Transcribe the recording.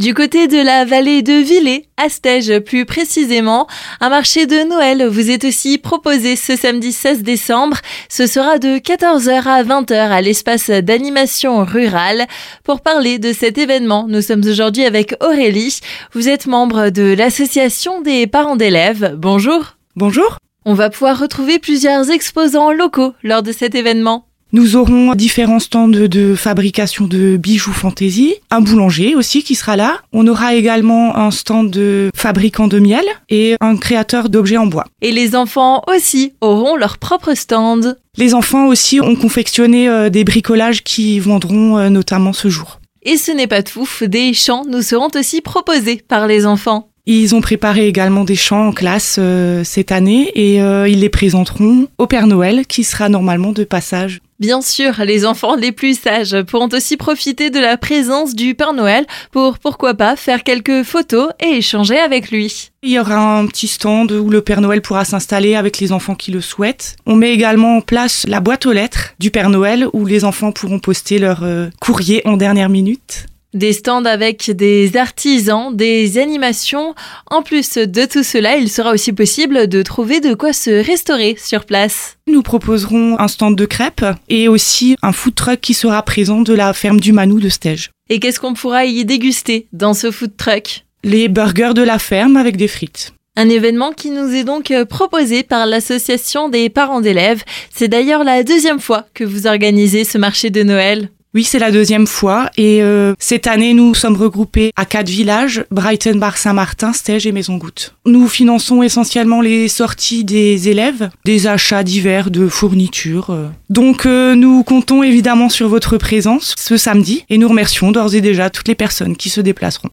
Du côté de la vallée de Villers, à Stège plus précisément, un marché de Noël vous est aussi proposé ce samedi 16 décembre. Ce sera de 14h à 20h à l'espace d'animation rurale. Pour parler de cet événement, nous sommes aujourd'hui avec Aurélie. Vous êtes membre de l'association des parents d'élèves. Bonjour. Bonjour. On va pouvoir retrouver plusieurs exposants locaux lors de cet événement. Nous aurons différents stands de, fabrication de bijoux fantaisie, un boulanger aussi qui sera là. On aura également un stand de fabricant de miel et un créateur d'objets en bois. Et les enfants aussi auront leur propre stand. Les enfants aussi ont confectionné euh, des bricolages qui vendront euh, notamment ce jour. Et ce n'est pas tout, des chants nous seront aussi proposés par les enfants. Ils ont préparé également des chants en classe euh, cette année et ils les présenteront au Père Noël qui sera normalement de passage Bien sûr, les enfants les plus sages pourront aussi profiter de la présence du Père Noël pour pourquoi pas faire quelques photos et échanger avec lui. Il y aura un petit stand où le Père Noël pourra s'installer avec les enfants qui le souhaitent. On met également en place la boîte aux lettres du Père Noël où les enfants pourront poster leur euh, courrier en dernière minute. Des stands avec des artisans, des animations. En plus de tout cela, il sera aussi possible de trouver de quoi se restaurer sur place. Nous proposerons un stand de crêpes et aussi un food truck qui sera présent de la ferme du Manou de Stège. Et qu'est-ce qu'on pourra y déguster dans ce food truck? Les burgers de la ferme avec des frites. Un événement qui nous est donc proposé par l'association des parents d'élèves. C'est d'ailleurs la deuxième fois que vous organisez ce marché de Noël. Oui, c'est la deuxième fois. Et euh, cette année, nous sommes regroupés à quatre villages, Brighton, Bar Saint-Martin, Stège et Maison Goutte. Nous finançons essentiellement les sorties des élèves, des achats divers de fournitures. Euh. Donc euh, nous comptons évidemment sur votre présence ce samedi et nous remercions d'ores et déjà toutes les personnes qui se déplaceront.